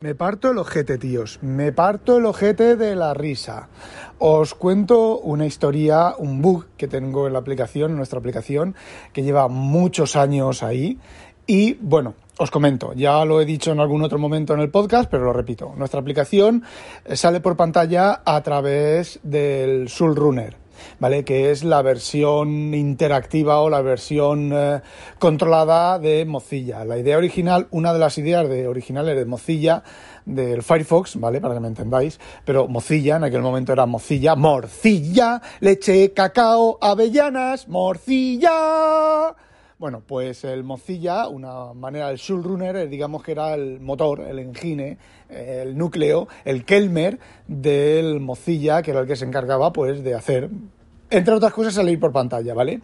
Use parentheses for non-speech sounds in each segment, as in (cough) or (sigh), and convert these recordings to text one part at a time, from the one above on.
Me parto el ojete, tíos. Me parto el ojete de la risa. Os cuento una historia, un bug que tengo en la aplicación, en nuestra aplicación, que lleva muchos años ahí. Y bueno, os comento, ya lo he dicho en algún otro momento en el podcast, pero lo repito. Nuestra aplicación sale por pantalla a través del Runner. ¿Vale? Que es la versión interactiva o la versión eh, controlada de Mozilla. La idea original, una de las ideas de, originales de Mozilla, del Firefox, ¿vale? Para que me entendáis, pero Mozilla, en aquel momento era Mozilla, morcilla, leche, cacao, avellanas, morcilla. Bueno, pues el Mozilla, una manera, el Runner, eh, digamos que era el motor, el engine, eh, el núcleo, el Kelmer del Mozilla, que era el que se encargaba pues de hacer entre otras cosas, salir por pantalla, ¿vale?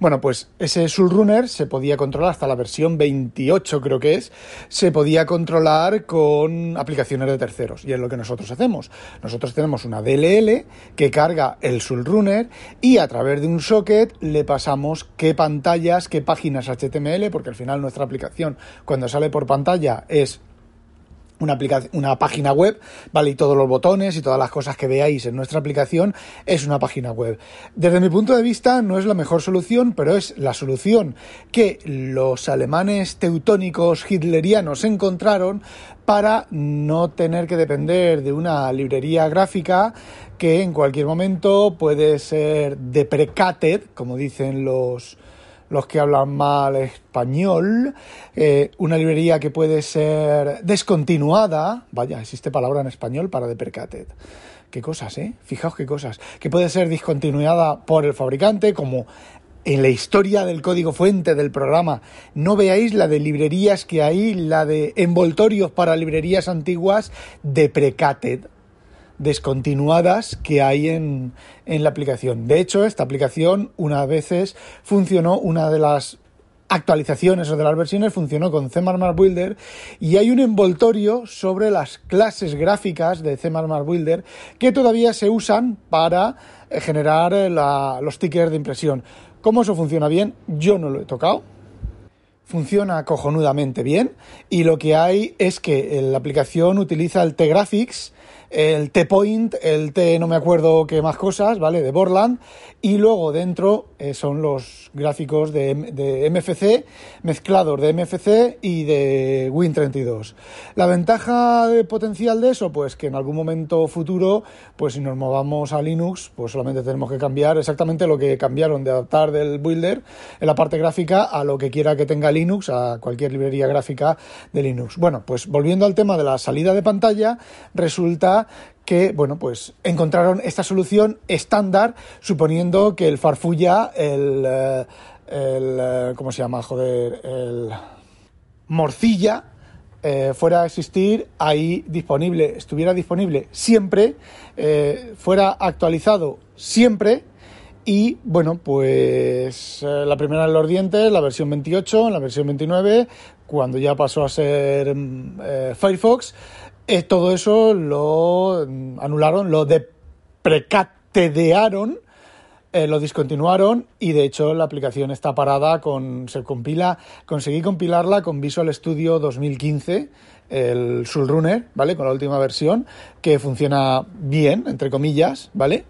Bueno, pues ese Runner se podía controlar hasta la versión 28, creo que es, se podía controlar con aplicaciones de terceros. Y es lo que nosotros hacemos. Nosotros tenemos una DLL que carga el Runner y a través de un socket le pasamos qué pantallas, qué páginas HTML, porque al final nuestra aplicación cuando sale por pantalla es una, una página web, ¿vale? Y todos los botones y todas las cosas que veáis en nuestra aplicación es una página web. Desde mi punto de vista no es la mejor solución, pero es la solución que los alemanes teutónicos hitlerianos encontraron para no tener que depender de una librería gráfica que en cualquier momento puede ser deprecated, como dicen los, los que hablan mal español, eh, una librería que puede ser descontinuada, vaya, existe palabra en español para deprecated. Qué cosas, ¿eh? Fijaos qué cosas. Que puede ser discontinuada por el fabricante, como en la historia del código fuente del programa. No veáis la de librerías que hay, la de envoltorios para librerías antiguas deprecated descontinuadas que hay en, en la aplicación. De hecho, esta aplicación una veces funcionó, una de las actualizaciones o de las versiones funcionó con C++ Builder y hay un envoltorio sobre las clases gráficas de C++ Builder que todavía se usan para eh, generar eh, los tickers de impresión. ¿Cómo eso funciona bien? Yo no lo he tocado. Funciona cojonudamente bien y lo que hay es que la aplicación utiliza el T-Graphics el T-Point, el T no me acuerdo qué más cosas, ¿vale? De Borland. Y luego dentro eh, son los gráficos de, MFC, mezclados de MFC y de Win32. La ventaja potencial de eso, pues que en algún momento futuro, pues si nos movamos a Linux, pues solamente tenemos que cambiar exactamente lo que cambiaron de adaptar del builder en la parte gráfica a lo que quiera que tenga Linux, a cualquier librería gráfica de Linux. Bueno, pues volviendo al tema de la salida de pantalla, resulta que, bueno, pues encontraron esta solución estándar, suponiendo que el Farfulla, el, eh, el eh, ¿cómo se llama? Joder, el Morcilla, eh, fuera a existir ahí disponible, estuviera disponible siempre, fuera actualizado siempre. Y bueno, pues la primera en los dientes, la versión 28, la versión 29, cuando ya pasó a ser mm, Firefox, todo eso lo anularon, lo deprecatedearon, eh, lo discontinuaron y de hecho la aplicación está parada con, se compila, conseguí compilarla con Visual Studio 2015, el Runner, ¿vale? Con la última versión, que funciona bien, entre comillas, ¿vale?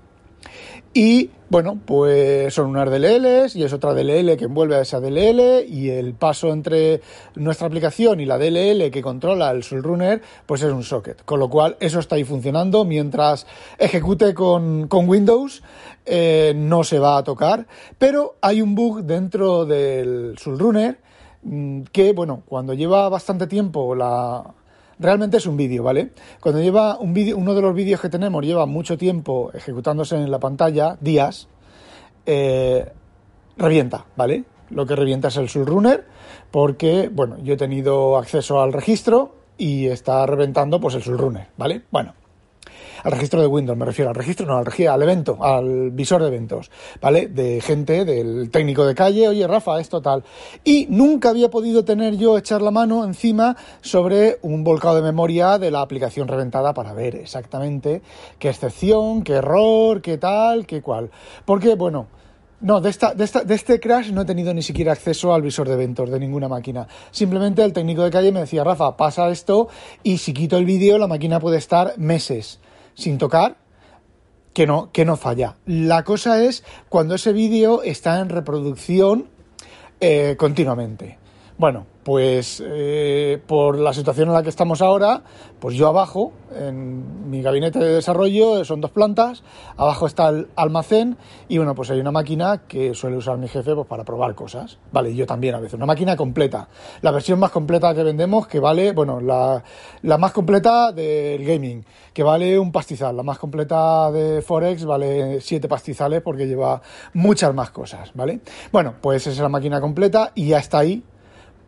Y bueno, pues son unas DLLs y es otra DLL que envuelve a esa DLL y el paso entre nuestra aplicación y la DLL que controla el Runner, pues es un socket. Con lo cual eso está ahí funcionando mientras ejecute con, Windows eh, no se va a tocar. Pero hay un bug dentro del Runner mm, que, bueno, cuando lleva bastante tiempo la, realmente es un vídeo, ¿vale? Cuando lleva un vídeo, uno de los vídeos que tenemos lleva mucho tiempo ejecutándose en la pantalla, días, eh, revienta, ¿vale? Lo que revienta es el Runner, porque, bueno, yo he tenido acceso al registro y está reventando pues el Sulrunner, ¿vale? Bueno, al registro de Windows, me refiero al registro, no, al al evento, al visor de eventos, ¿vale? De gente, del técnico de calle, oye, Rafa, esto tal. Y nunca había podido tener yo echar la mano encima sobre un volcado de memoria de la aplicación reventada para ver exactamente qué excepción, qué error, qué tal, qué cual. Porque, bueno, no, de, esta, de, esta, de este crash no he tenido ni siquiera acceso al visor de eventos de ninguna máquina. Simplemente el técnico de calle me decía, Rafa, pasa esto y si quito el vídeo la máquina puede estar meses sin tocar, que no, que no falla. La cosa es cuando ese vídeo está en reproducción eh, continuamente. Bueno, pues eh, por la situación en la que estamos ahora, pues yo abajo, en mi gabinete de desarrollo, son dos plantas, abajo está el almacén y bueno, pues hay una máquina que suele usar mi jefe pues, para probar cosas. Vale, yo también a veces, una máquina completa. La versión más completa que vendemos, que vale, bueno, la, la más completa del gaming, que vale un pastizal. La más completa de Forex vale siete pastizales porque lleva muchas más cosas, ¿vale? Bueno, pues esa es la máquina completa y ya está ahí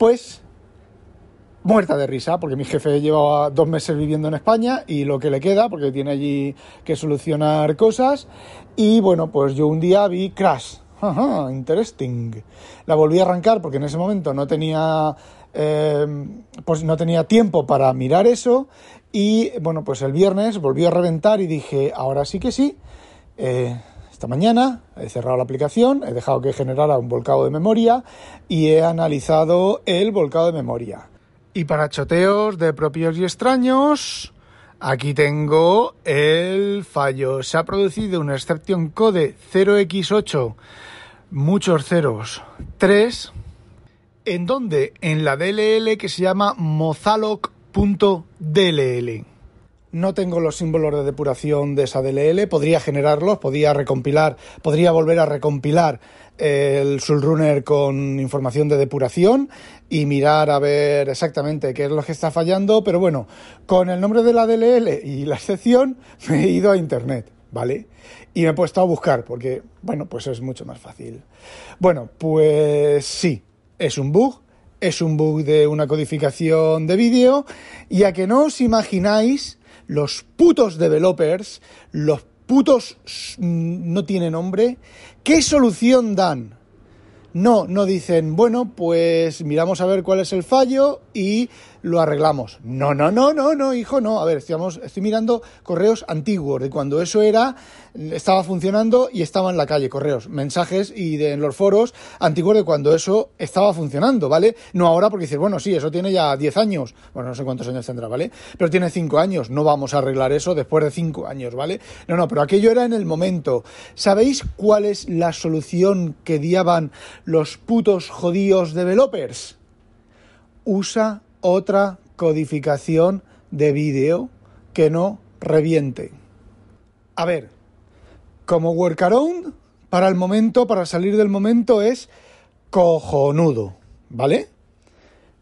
pues muerta de risa, porque mi jefe lleva dos meses viviendo en España y lo que le queda, porque tiene allí que solucionar cosas. Y bueno, pues yo un día vi Crash. Interesting. La volví a arrancar porque en ese momento no tenía, eh, pues no tenía tiempo para mirar eso. Y bueno, pues el viernes volvió a reventar y dije, ahora sí que sí. Eh, esta mañana he cerrado la aplicación, he dejado que generara un volcado de memoria y he analizado el volcado de memoria. Y para choteos de propios y extraños, aquí tengo el fallo. Se ha producido una exception code 0x8, muchos ceros, 3, en donde en la DLL que se llama mozaloc.dll no tengo los símbolos de depuración de esa DLL, podría generarlos, podría recompilar, podría volver a recompilar el Sulrunner con información de depuración y mirar a ver exactamente qué es lo que está fallando, pero bueno, con el nombre de la DLL y la excepción (laughs) me he ido a internet, ¿vale? Y me he puesto a buscar porque, bueno, pues es mucho más fácil. Bueno, pues sí, es un bug, es un bug de una codificación de vídeo y a que no os imagináis los putos developers, los putos mm, no tiene nombre, ¿qué solución dan? No, no dicen, bueno, pues miramos a ver cuál es el fallo y lo arreglamos. No, no, no, no, no, hijo, no. A ver, estamos, estoy mirando correos antiguos, de cuando eso era, estaba funcionando y estaba en la calle, correos, mensajes y de en los foros antiguos de cuando eso estaba funcionando, ¿vale? No ahora porque dices, bueno, sí, eso tiene ya 10 años, bueno, no sé cuántos años tendrá, ¿vale? Pero tiene 5 años, no vamos a arreglar eso después de 5 años, ¿vale? No, no, pero aquello era en el momento. ¿Sabéis cuál es la solución que diaban los putos jodíos developers? Usa otra codificación de vídeo que no reviente. A ver, como workaround, para el momento, para salir del momento, es cojonudo, ¿vale?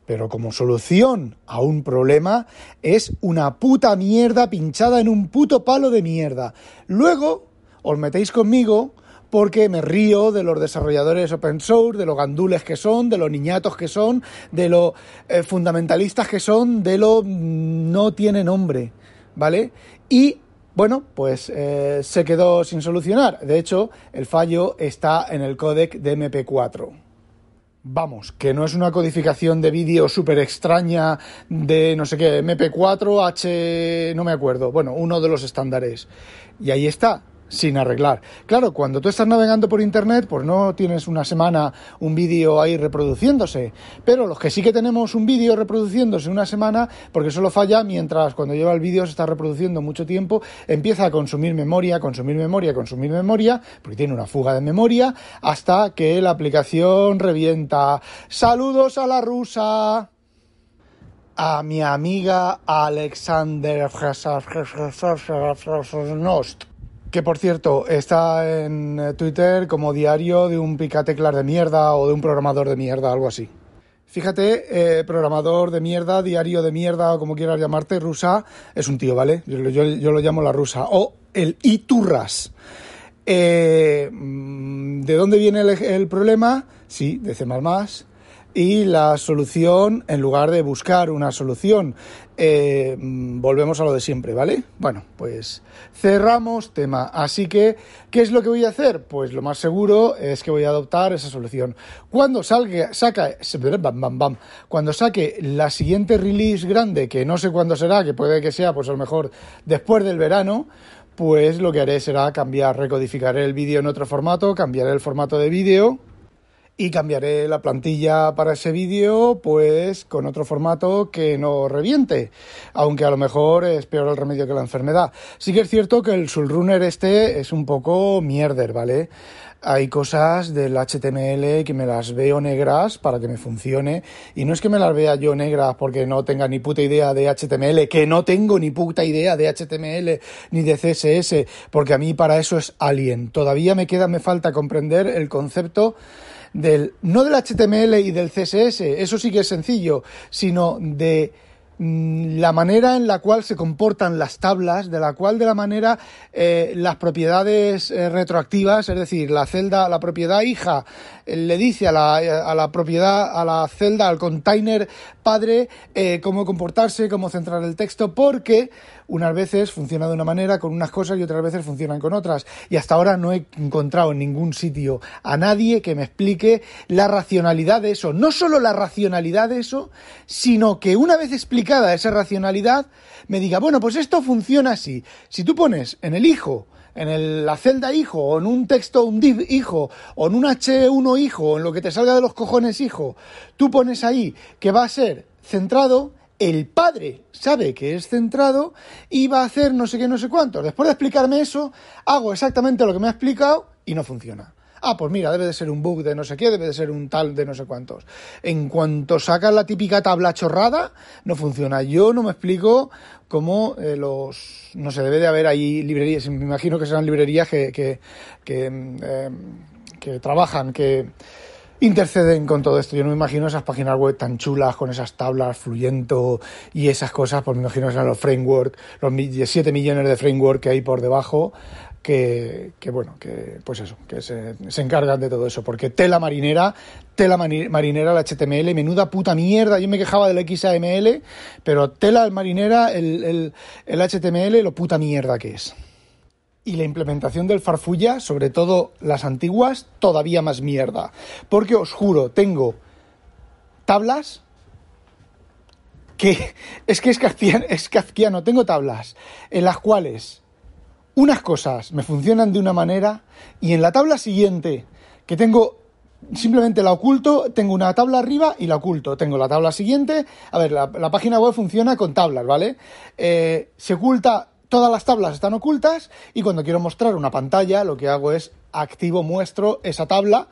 Pero como solución a un problema es una puta mierda pinchada en un puto palo de mierda. Luego os metéis conmigo porque me río de los desarrolladores open source, de los gandules que son, de los niñatos que son, de los eh, fundamentalistas que son, de lo no tiene nombre, ¿vale? Y bueno, pues eh, se quedó sin solucionar. De hecho, el fallo está en el códec de MP4. Vamos, que no es una codificación de vídeo súper extraña de no sé qué, MP4, H, no me acuerdo, bueno, uno de los estándares. Y ahí está, sin arreglar. Claro, cuando tú estás navegando por internet, pues no tienes una semana un vídeo ahí reproduciéndose. Pero los que sí que tenemos un vídeo reproduciéndose una semana, porque solo falla mientras cuando lleva el vídeo se está reproduciendo mucho tiempo, empieza a consumir memoria, consumir memoria, consumir memoria, porque tiene una fuga de memoria, hasta que la aplicación revienta. Saludos a la rusa a mi amiga Alexander Nost que por cierto está en eh, Twitter como diario de un picateclas de mierda o de un programador de mierda, algo así. Fíjate, eh, programador de mierda, diario de mierda o como quieras llamarte, rusa, es un tío, ¿vale? Yo, lo llamo la rusa. O el Iturras. Eh, mm, ¿De dónde viene el, el, problema? Sí, de C++. Y la solución, en lugar de buscar una solución, eh, volvemos a lo de siempre, ¿vale? Bueno, pues cerramos tema. Así que, ¿qué es lo que voy a hacer? Pues lo más seguro es que voy a adoptar esa solución. Cuando salga, saca, cuando saque la siguiente release grande, que no sé cuándo será, que puede que sea, pues a lo mejor después del verano, pues lo que haré será cambiar, recodificaré el vídeo en otro formato, cambiaré el formato de vídeo y cambiaré la plantilla para ese vídeo pues con otro formato que no reviente, aunque a lo mejor es peor el remedio que la enfermedad. Sí que es cierto que el Sulrunner este es un poco mierder, ¿vale? Hay cosas del HTML que me las veo negras para que me funcione y no es que me las vea yo negras porque no tenga ni puta idea de HTML, que no tengo ni puta idea de HTML ni de CSS, porque a mí para eso es alien. Todavía me queda, me falta comprender el concepto del, no del HTML y del CSS, eso sí que es sencillo, sino de la manera en la cual se comportan las tablas, de la cual de la manera eh, las propiedades eh, retroactivas, es decir, la celda, la propiedad hija eh, le dice a la, a la propiedad, a la celda, al container padre, cómo comportarse, cómo centrar el texto, porque unas veces funciona de una manera con unas cosas y otras veces funcionan con otras. Y hasta ahora no he encontrado en ningún sitio a nadie que me explique la racionalidad de eso. No solo la racionalidad de eso, sino que una vez esa racionalidad, me diga, bueno, pues esto funciona así. Si tú pones en el hijo, en la celda hijo, o en un texto, un div hijo, o en un H1 hijo, o en lo que te salga de los cojones hijo, tú pones ahí que va a ser centrado, el padre sabe que es centrado y va a hacer no sé qué, no sé cuánto. Después de explicarme eso, hago exactamente lo que me ha explicado y no funciona. Ah, pues mira, debe de ser un bug de no sé qué, debe de ser un tal de no sé cuántos. En cuanto sacas la típica tabla chorrada, no funciona. Yo no me explico cómo eh, los... No sé, debe de haber ahí librerías, me imagino que serán librerías que, que, que, eh, que trabajan, que interceden con todo esto. Yo no me imagino esas páginas web tan chulas con esas tablas fluyendo y esas cosas, pues me imagino que serán los frameworks, los 7 millones de framework que hay por debajo, que, bueno, que pues eso, que se, se, encargan de todo eso. Porque tela marinera, tela marinera el HTML, menuda puta mierda. Yo me quejaba del XAML, pero tela marinera el, el, el HTML, lo puta mierda que es y la implementación del farfulla, sobre todo las antiguas, todavía más mierda. Porque os juro, tengo tablas que (laughs) es que es kafkiano, es tengo tablas en las cuales unas cosas me funcionan de una manera y en la tabla siguiente que tengo simplemente la oculto, tengo una tabla arriba y la oculto. Tengo la tabla siguiente, a ver, la, página web funciona con tablas, ¿vale? Eh, se oculta todas las tablas están ocultas y cuando quiero mostrar una pantalla lo que hago es activo, muestro esa tabla,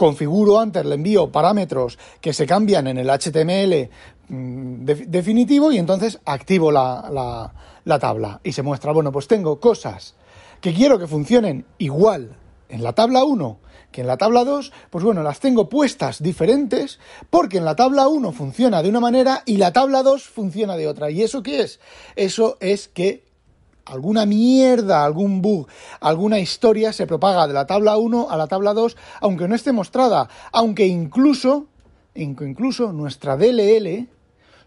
configuro antes, le envío parámetros que se cambian en el HTML mm, definitivo y entonces activo la, la tabla y se muestra, bueno, pues tengo cosas que quiero que funcionen igual en la tabla 1 que en la tabla 2, pues bueno, las tengo puestas diferentes porque en la tabla 1 funciona de una manera y la tabla 2 funciona de otra. ¿Y eso qué es? Eso es que alguna mierda, algún bug, alguna historia se propaga de la tabla 1 a la tabla 2, aunque no esté mostrada, aunque incluso, incluso nuestra DLL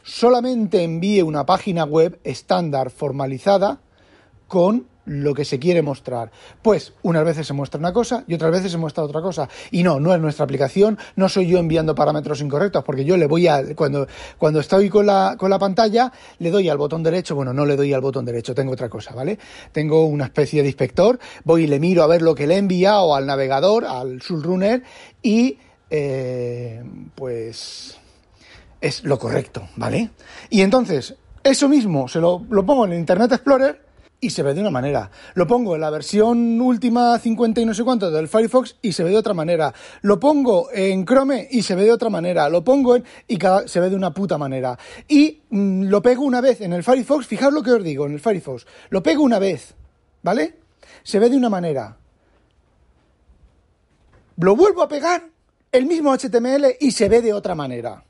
solamente envíe una página web estándar formalizada con lo que se quiere mostrar. Pues unas veces se muestra una cosa y otras veces se muestra otra cosa. Y no, no es nuestra aplicación, no soy yo enviando parámetros incorrectos, porque yo le voy a, cuando, cuando estoy con la, con la pantalla, le doy al botón derecho, bueno, no le doy al botón derecho, tengo otra cosa, ¿vale? Tengo una especie de inspector, voy y le miro a ver lo que le he enviado al navegador, al Sulrunner, y eh, pues es lo correcto, ¿vale? Y entonces, eso mismo se lo, lo pongo en Internet Explorer y se ve de una manera. Lo pongo en la versión última 50 y no sé cuánto del Firefox y se ve de otra manera. Lo pongo en Chrome y se ve de otra manera. Lo pongo en y cada, se ve de una puta manera. Y mm, lo pego una vez en el Firefox, fijaos lo que os digo en el Firefox. Lo pego una vez, ¿vale? Se ve de una manera. Lo vuelvo a pegar el mismo HTML y se ve de otra manera.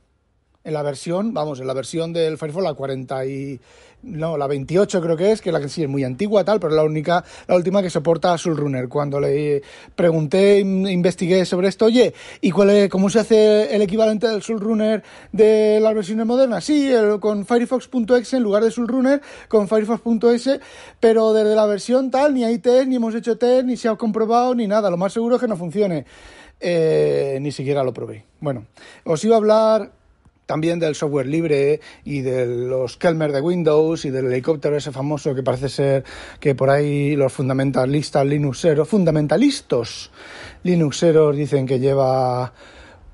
En la versión, vamos, en la versión del Firefox, la 40 y... No, la 28 creo que es, que la que sí es muy antigua tal, pero la única, la última que soporta Runner. Cuando le pregunté, investigué sobre esto, oye, ¿y cuál es, cómo se hace el equivalente del Runner de las versiones modernas? Sí, con Firefox.exe en lugar de Runner, con Firefox.es, pero desde la versión tal, ni hay test, ni hemos hecho test, ni se ha comprobado, ni nada. Lo más seguro es que no funcione. Eh, ni siquiera lo probé. Bueno, os iba a hablar también del software libre y de los Kelmer de Windows y del helicóptero ese famoso que parece ser que por ahí los fundamentalistas linuxeros, fundamentalistas linuxeros dicen que lleva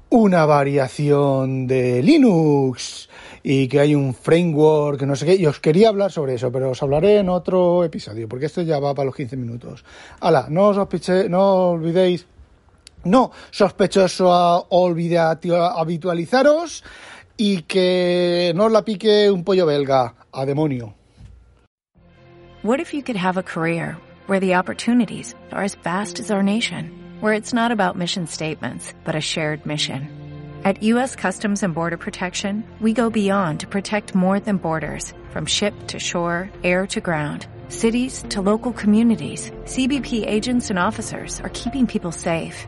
una variación de Linux y que hay un framework, no sé qué, y os quería hablar sobre eso, pero os hablaré en otro episodio, porque esto ya va para los 15 minutos. Hala, no os no olvidéis, no sospechoso a olvidar habitualizaros y que no la pique un pollo belga. A demonio. What if you could have a career where the opportunities are as vast as our nation, where it's not about mission statements, but a shared mission? At U.S. Customs and Border Protection, we go beyond to protect more than borders, from ship to shore, air to ground, cities to local communities. CBP agents and officers are keeping people safe.